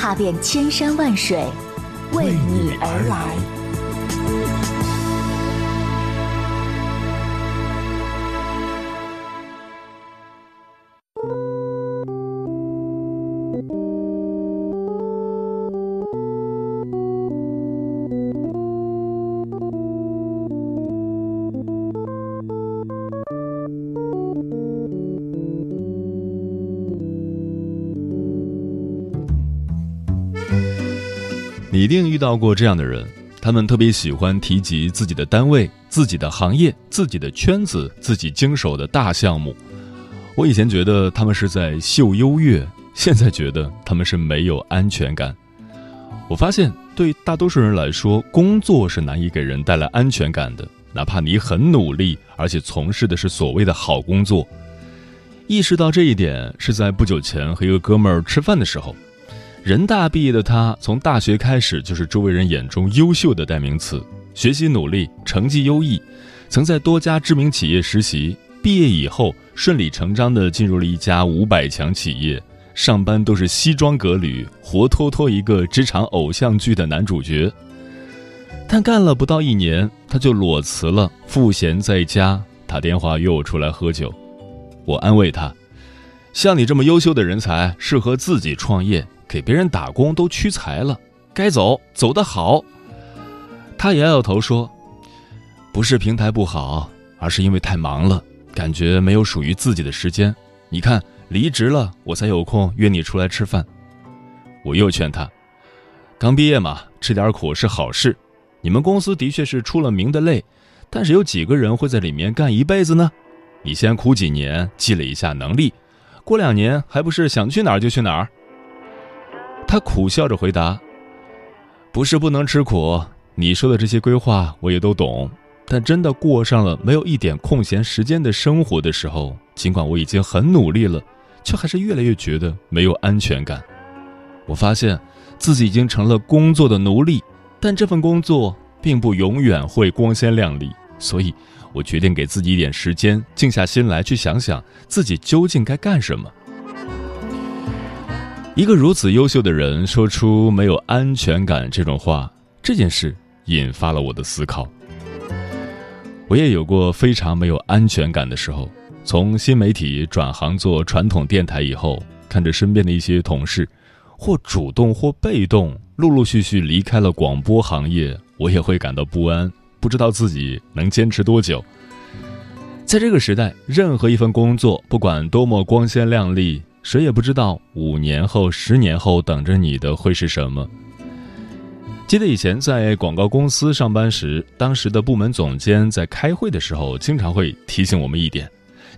踏遍千山万水，为你而来。一定遇到过这样的人，他们特别喜欢提及自己的单位、自己的行业、自己的圈子、自己经手的大项目。我以前觉得他们是在秀优越，现在觉得他们是没有安全感。我发现，对大多数人来说，工作是难以给人带来安全感的，哪怕你很努力，而且从事的是所谓的好工作。意识到这一点，是在不久前和一个哥们儿吃饭的时候。人大毕业的他，从大学开始就是周围人眼中优秀的代名词，学习努力，成绩优异，曾在多家知名企业实习。毕业以后，顺理成章地进入了一家五百强企业，上班都是西装革履，活脱脱一个职场偶像剧的男主角。但干了不到一年，他就裸辞了，赋闲在家，打电话约我出来喝酒。我安慰他：“像你这么优秀的人才，适合自己创业。”给别人打工都屈才了，该走走得好。他摇摇头说：“不是平台不好，而是因为太忙了，感觉没有属于自己的时间。你看，离职了，我才有空约你出来吃饭。”我又劝他：“刚毕业嘛，吃点苦是好事。你们公司的确是出了名的累，但是有几个人会在里面干一辈子呢？你先苦几年，积累一下能力，过两年还不是想去哪儿就去哪儿？”他苦笑着回答：“不是不能吃苦，你说的这些规划我也都懂，但真的过上了没有一点空闲时间的生活的时候，尽管我已经很努力了，却还是越来越觉得没有安全感。我发现自己已经成了工作的奴隶，但这份工作并不永远会光鲜亮丽，所以我决定给自己一点时间，静下心来去想想自己究竟该干什么。”一个如此优秀的人说出没有安全感这种话，这件事引发了我的思考。我也有过非常没有安全感的时候。从新媒体转行做传统电台以后，看着身边的一些同事，或主动或被动，陆陆续续离开了广播行业，我也会感到不安，不知道自己能坚持多久。在这个时代，任何一份工作，不管多么光鲜亮丽。谁也不知道五年后、十年后等着你的会是什么。记得以前在广告公司上班时，当时的部门总监在开会的时候，经常会提醒我们一点：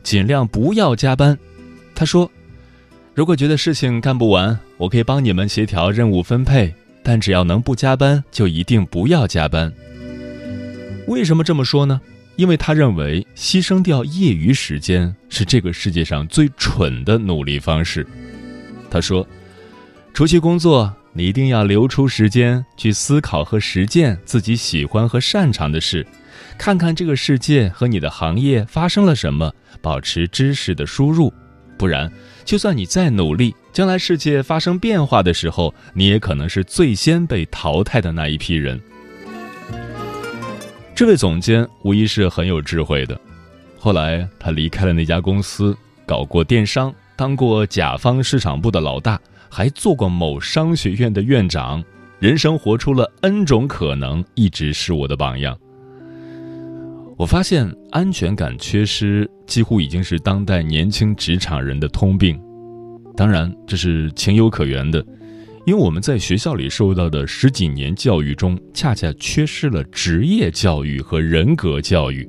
尽量不要加班。他说：“如果觉得事情干不完，我可以帮你们协调任务分配，但只要能不加班，就一定不要加班。”为什么这么说呢？因为他认为牺牲掉业余时间是这个世界上最蠢的努力方式。他说：“除去工作，你一定要留出时间去思考和实践自己喜欢和擅长的事，看看这个世界和你的行业发生了什么，保持知识的输入。不然，就算你再努力，将来世界发生变化的时候，你也可能是最先被淘汰的那一批人。”这位总监无疑是很有智慧的。后来他离开了那家公司，搞过电商，当过甲方市场部的老大，还做过某商学院的院长，人生活出了 N 种可能，一直是我的榜样。我发现安全感缺失几乎已经是当代年轻职场人的通病，当然这是情有可原的。因为我们在学校里受到的十几年教育中，恰恰缺失了职业教育和人格教育。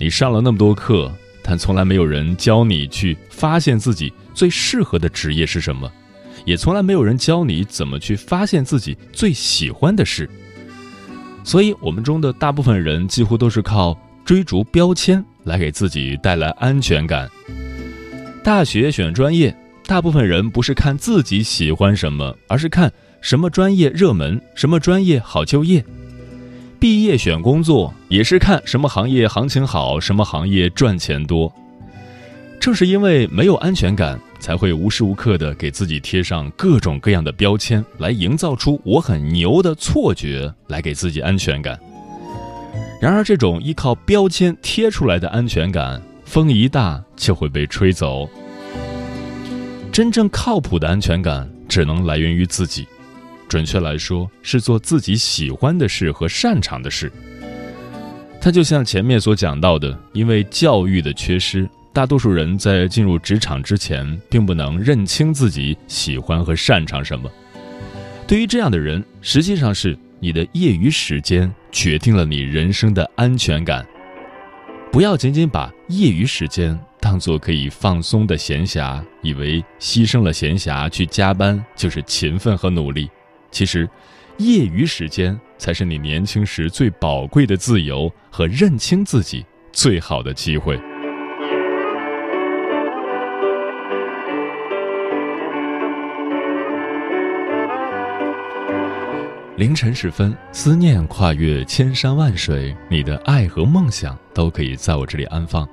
你上了那么多课，但从来没有人教你去发现自己最适合的职业是什么，也从来没有人教你怎么去发现自己最喜欢的事。所以，我们中的大部分人几乎都是靠追逐标签来给自己带来安全感。大学选专业，大部分人不是看自己喜欢什么，而是看什么专业热门，什么专业好就业。毕业选工作，也是看什么行业行情好，什么行业赚钱多。正是因为没有安全感，才会无时无刻的给自己贴上各种各样的标签，来营造出我很牛的错觉，来给自己安全感。然而，这种依靠标签贴出来的安全感，风一大就会被吹走。真正靠谱的安全感，只能来源于自己。准确来说，是做自己喜欢的事和擅长的事。它就像前面所讲到的，因为教育的缺失。大多数人在进入职场之前，并不能认清自己喜欢和擅长什么。对于这样的人，实际上是你的业余时间决定了你人生的安全感。不要仅仅把业余时间当做可以放松的闲暇，以为牺牲了闲暇去加班就是勤奋和努力。其实，业余时间才是你年轻时最宝贵的自由和认清自己最好的机会。凌晨时分，思念跨越千山万水，你的爱和梦想都可以在我这里安放。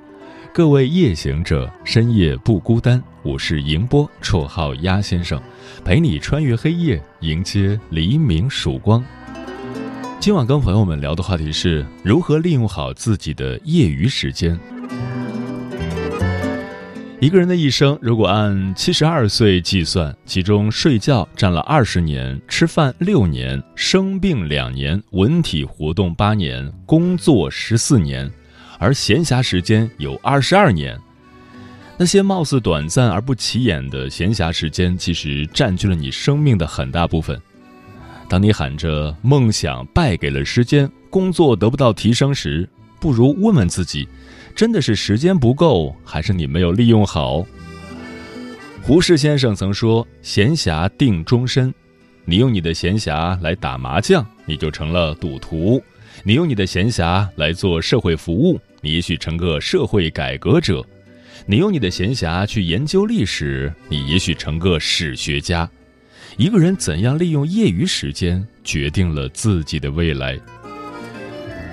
各位夜行者，深夜不孤单。我是迎波，绰号鸭先生，陪你穿越黑夜，迎接黎明曙光。今晚跟朋友们聊的话题是如何利用好自己的业余时间。一个人的一生，如果按七十二岁计算，其中睡觉占了二十年，吃饭六年，生病两年，文体活动八年，工作十四年，而闲暇时间有二十二年。那些貌似短暂而不起眼的闲暇时间，其实占据了你生命的很大部分。当你喊着梦想败给了时间，工作得不到提升时，不如问问自己。真的是时间不够，还是你没有利用好？胡适先生曾说：“闲暇定终身。”你用你的闲暇来打麻将，你就成了赌徒；你用你的闲暇来做社会服务，你也许成个社会改革者；你用你的闲暇去研究历史，你也许成个史学家。一个人怎样利用业余时间，决定了自己的未来。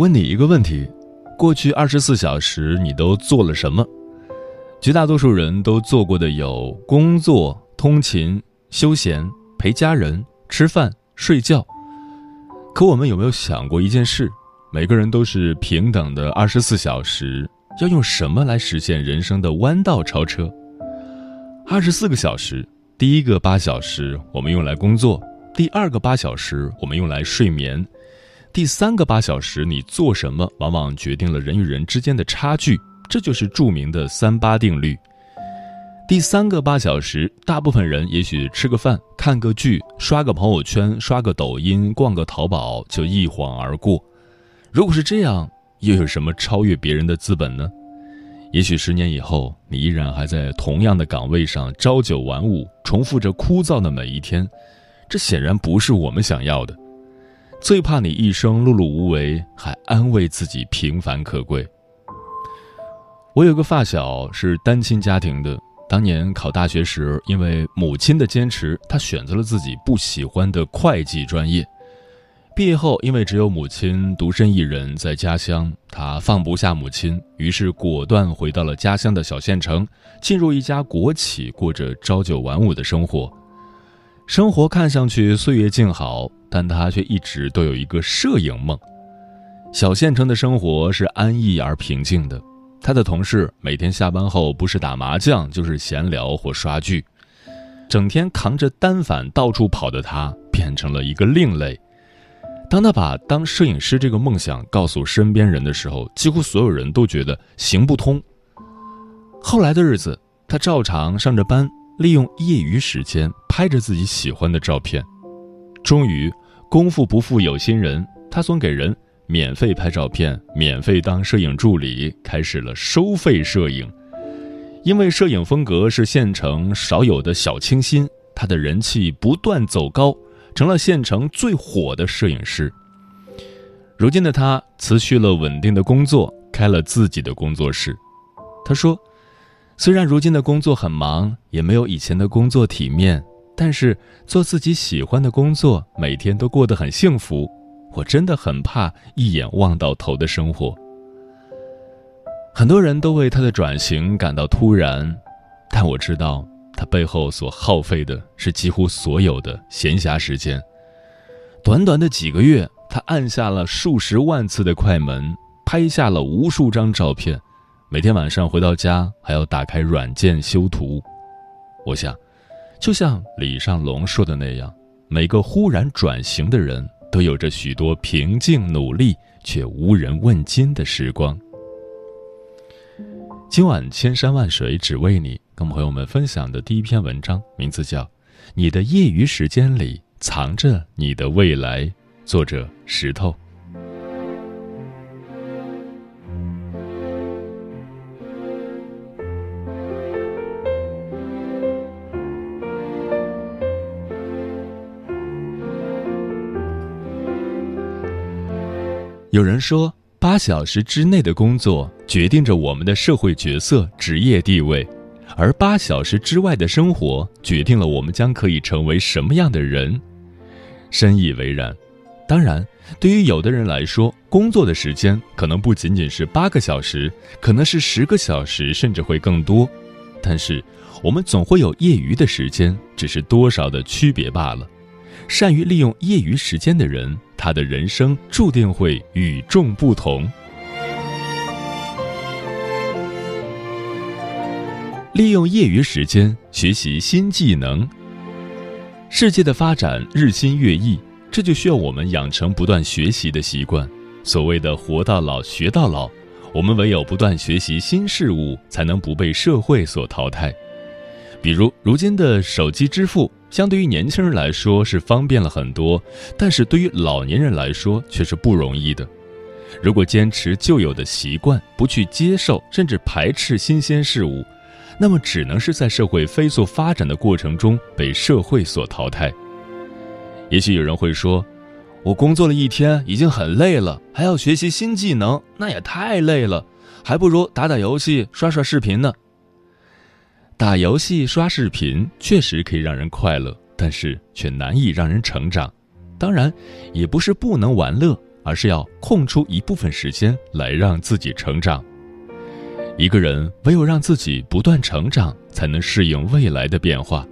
问你一个问题：过去二十四小时你都做了什么？绝大多数人都做过的有工作、通勤、休闲、陪家人、吃饭、睡觉。可我们有没有想过一件事？每个人都是平等的二十四小时，要用什么来实现人生的弯道超车？二十四个小时，第一个八小时我们用来工作，第二个八小时我们用来睡眠。第三个八小时，你做什么，往往决定了人与人之间的差距，这就是著名的三八定律。第三个八小时，大部分人也许吃个饭、看个剧、刷个朋友圈、刷个抖音、逛个淘宝就一晃而过。如果是这样，又有什么超越别人的资本呢？也许十年以后，你依然还在同样的岗位上朝九晚五，重复着枯燥的每一天，这显然不是我们想要的。最怕你一生碌碌无为，还安慰自己平凡可贵。我有个发小是单亲家庭的，当年考大学时，因为母亲的坚持，他选择了自己不喜欢的会计专业。毕业后，因为只有母亲独身一人在家乡，他放不下母亲，于是果断回到了家乡的小县城，进入一家国企，过着朝九晚五的生活。生活看上去岁月静好，但他却一直都有一个摄影梦。小县城的生活是安逸而平静的。他的同事每天下班后不是打麻将就是闲聊或刷剧，整天扛着单反到处跑的他变成了一个另类。当他把当摄影师这个梦想告诉身边人的时候，几乎所有人都觉得行不通。后来的日子，他照常上着班，利用业余时间拍着自己喜欢的照片。终于，功夫不负有心人，他从给人。免费拍照片，免费当摄影助理，开始了收费摄影。因为摄影风格是县城少有的小清新，他的人气不断走高，成了县城最火的摄影师。如今的他辞去了稳定的工作，开了自己的工作室。他说：“虽然如今的工作很忙，也没有以前的工作体面，但是做自己喜欢的工作，每天都过得很幸福。”我真的很怕一眼望到头的生活。很多人都为他的转型感到突然，但我知道他背后所耗费的是几乎所有的闲暇时间。短短的几个月，他按下了数十万次的快门，拍下了无数张照片，每天晚上回到家还要打开软件修图。我想，就像李尚龙说的那样，每个忽然转型的人。都有着许多平静、努力却无人问津的时光。今晚千山万水只为你，跟朋友们分享的第一篇文章，名字叫《你的业余时间里藏着你的未来》，作者石头。有人说，八小时之内的工作决定着我们的社会角色、职业地位，而八小时之外的生活决定了我们将可以成为什么样的人。深以为然。当然，对于有的人来说，工作的时间可能不仅仅是八个小时，可能是十个小时，甚至会更多。但是，我们总会有业余的时间，只是多少的区别罢了。善于利用业余时间的人。他的人生注定会与众不同。利用业余时间学习新技能。世界的发展日新月异，这就需要我们养成不断学习的习惯。所谓的“活到老，学到老”，我们唯有不断学习新事物，才能不被社会所淘汰。比如，如今的手机支付。相对于年轻人来说是方便了很多，但是对于老年人来说却是不容易的。如果坚持旧有的习惯，不去接受甚至排斥新鲜事物，那么只能是在社会飞速发展的过程中被社会所淘汰。也许有人会说：“我工作了一天已经很累了，还要学习新技能，那也太累了，还不如打打游戏、刷刷视频呢。”打游戏、刷视频确实可以让人快乐，但是却难以让人成长。当然，也不是不能玩乐，而是要空出一部分时间来让自己成长。一个人唯有让自己不断成长，才能适应未来的变化。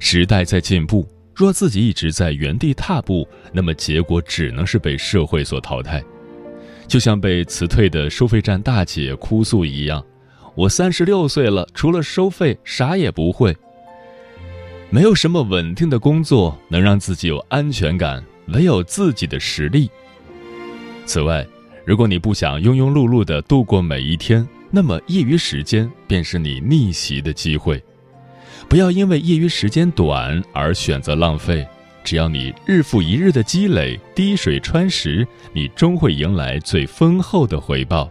时代在进步，若自己一直在原地踏步，那么结果只能是被社会所淘汰。就像被辞退的收费站大姐哭诉一样。我三十六岁了，除了收费啥也不会。没有什么稳定的工作能让自己有安全感，唯有自己的实力。此外，如果你不想庸庸碌碌的度过每一天，那么业余时间便是你逆袭的机会。不要因为业余时间短而选择浪费，只要你日复一日的积累，滴水穿石，你终会迎来最丰厚的回报。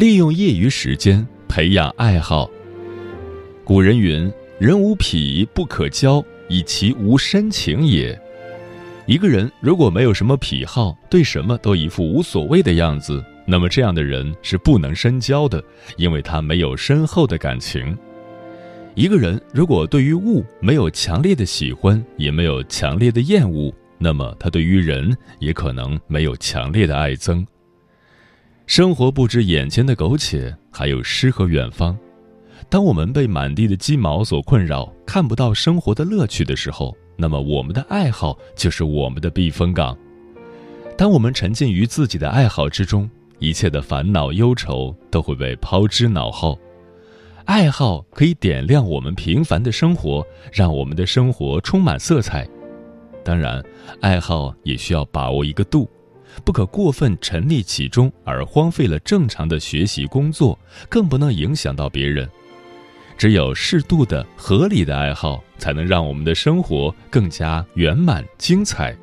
利用业余时间培养爱好。古人云：“人无癖不可交，以其无深情也。”一个人如果没有什么癖好，对什么都一副无所谓的样子，那么这样的人是不能深交的，因为他没有深厚的感情。一个人如果对于物没有强烈的喜欢，也没有强烈的厌恶，那么他对于人也可能没有强烈的爱憎。生活不止眼前的苟且，还有诗和远方。当我们被满地的鸡毛所困扰，看不到生活的乐趣的时候，那么我们的爱好就是我们的避风港。当我们沉浸于自己的爱好之中，一切的烦恼忧愁都会被抛之脑后。爱好可以点亮我们平凡的生活，让我们的生活充满色彩。当然，爱好也需要把握一个度，不可过分沉溺其中而荒废了正常的学习工作，更不能影响到别人。只有适度的、合理的爱好，才能让我们的生活更加圆满精彩。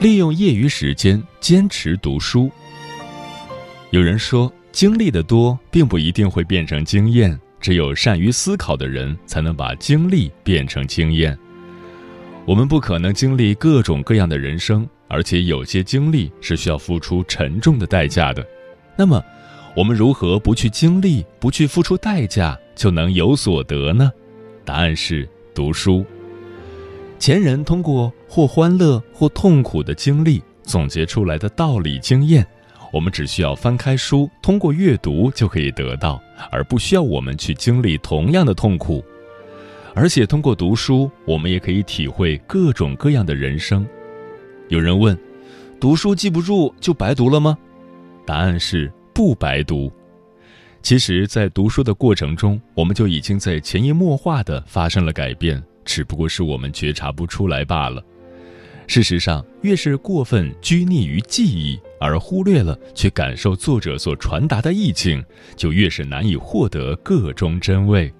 利用业余时间坚持读书。有人说，经历的多，并不一定会变成经验，只有善于思考的人，才能把经历变成经验。我们不可能经历各种各样的人生，而且有些经历是需要付出沉重的代价的。那么，我们如何不去经历、不去付出代价，就能有所得呢？答案是读书。前人通过或欢乐或痛苦的经历总结出来的道理经验，我们只需要翻开书，通过阅读就可以得到，而不需要我们去经历同样的痛苦。而且通过读书，我们也可以体会各种各样的人生。有人问：读书记不住就白读了吗？答案是不白读。其实，在读书的过程中，我们就已经在潜移默化地发生了改变。只不过是我们觉察不出来罢了。事实上，越是过分拘泥于记忆，而忽略了去感受作者所传达的意境，就越是难以获得个中真味。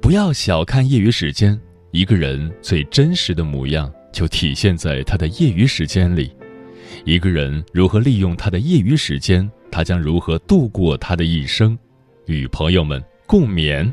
不要小看业余时间，一个人最真实的模样就体现在他的业余时间里。一个人如何利用他的业余时间，他将如何度过他的一生。与朋友们共勉。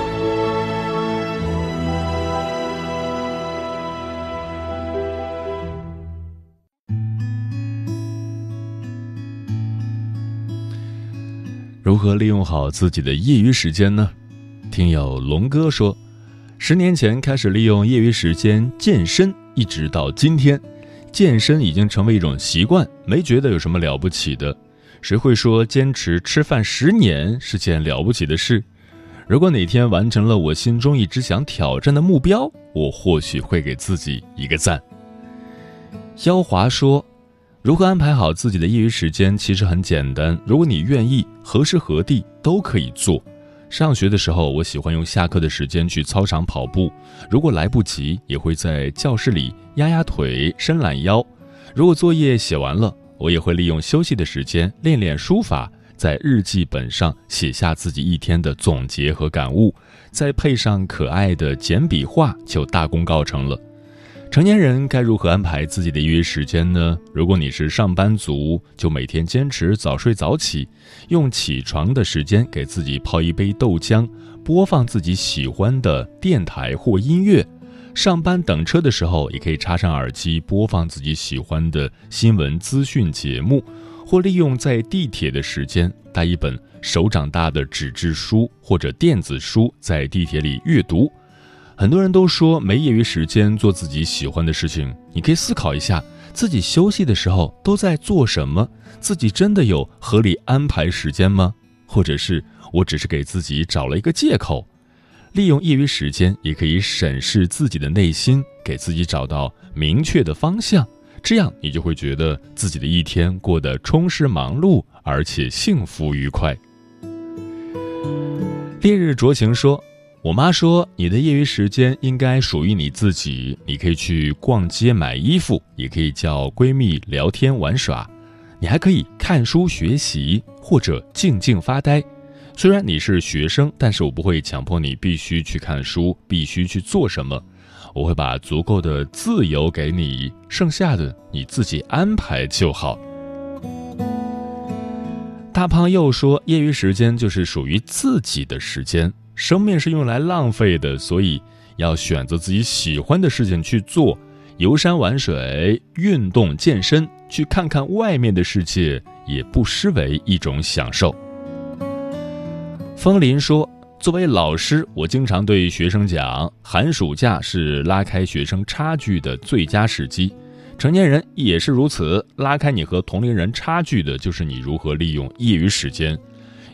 如何利用好自己的业余时间呢？听友龙哥说，十年前开始利用业余时间健身，一直到今天，健身已经成为一种习惯，没觉得有什么了不起的。谁会说坚持吃饭十年是件了不起的事？如果哪天完成了我心中一直想挑战的目标，我或许会给自己一个赞。肖华说。如何安排好自己的业余时间？其实很简单，如果你愿意，何时何地都可以做。上学的时候，我喜欢用下课的时间去操场跑步；如果来不及，也会在教室里压压腿、伸懒腰。如果作业写完了，我也会利用休息的时间练练书法，在日记本上写下自己一天的总结和感悟，再配上可爱的简笔画，就大功告成了。成年人该如何安排自己的业余时间呢？如果你是上班族，就每天坚持早睡早起，用起床的时间给自己泡一杯豆浆，播放自己喜欢的电台或音乐。上班等车的时候，也可以插上耳机播放自己喜欢的新闻资讯节目，或利用在地铁的时间带一本手掌大的纸质书或者电子书，在地铁里阅读。很多人都说没业余时间做自己喜欢的事情，你可以思考一下，自己休息的时候都在做什么？自己真的有合理安排时间吗？或者是我只是给自己找了一个借口。利用业余时间，也可以审视自己的内心，给自己找到明确的方向。这样，你就会觉得自己的一天过得充实、忙碌，而且幸福愉快。烈日灼情说：“我妈说，你的业余时间应该属于你自己，你可以去逛街买衣服，也可以叫闺蜜聊天玩耍，你还可以看书学习，或者静静发呆。虽然你是学生，但是我不会强迫你必须去看书，必须去做什么。”我会把足够的自由给你，剩下的你自己安排就好。大胖又说：“业余时间就是属于自己的时间，生命是用来浪费的，所以要选择自己喜欢的事情去做，游山玩水、运动健身，去看看外面的世界，也不失为一种享受。”风林说。作为老师，我经常对学生讲，寒暑假是拉开学生差距的最佳时机。成年人也是如此，拉开你和同龄人差距的，就是你如何利用业余时间。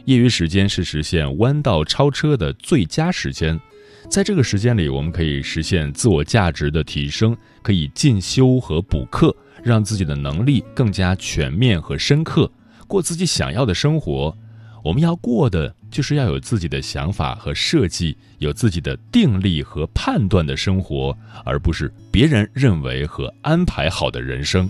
业余时间是实现弯道超车的最佳时间，在这个时间里，我们可以实现自我价值的提升，可以进修和补课，让自己的能力更加全面和深刻，过自己想要的生活。我们要过的就是要有自己的想法和设计，有自己的定力和判断的生活，而不是别人认为和安排好的人生。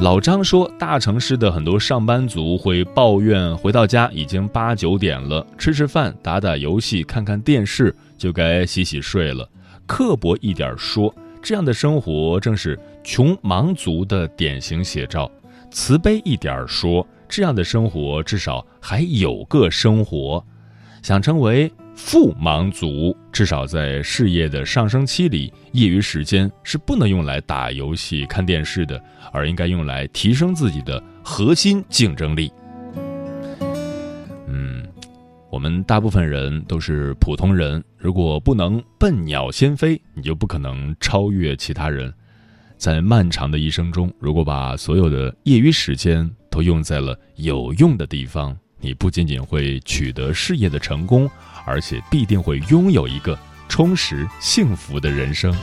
老张说，大城市的很多上班族会抱怨，回到家已经八九点了，吃吃饭、打打游戏、看看电视就该洗洗睡了。刻薄一点说，这样的生活正是穷忙族的典型写照；慈悲一点说。这样的生活至少还有个生活，想成为富忙族，至少在事业的上升期里，业余时间是不能用来打游戏、看电视的，而应该用来提升自己的核心竞争力。嗯，我们大部分人都是普通人，如果不能笨鸟先飞，你就不可能超越其他人。在漫长的一生中，如果把所有的业余时间，都用在了有用的地方，你不仅仅会取得事业的成功，而且必定会拥有一个充实幸福的人生。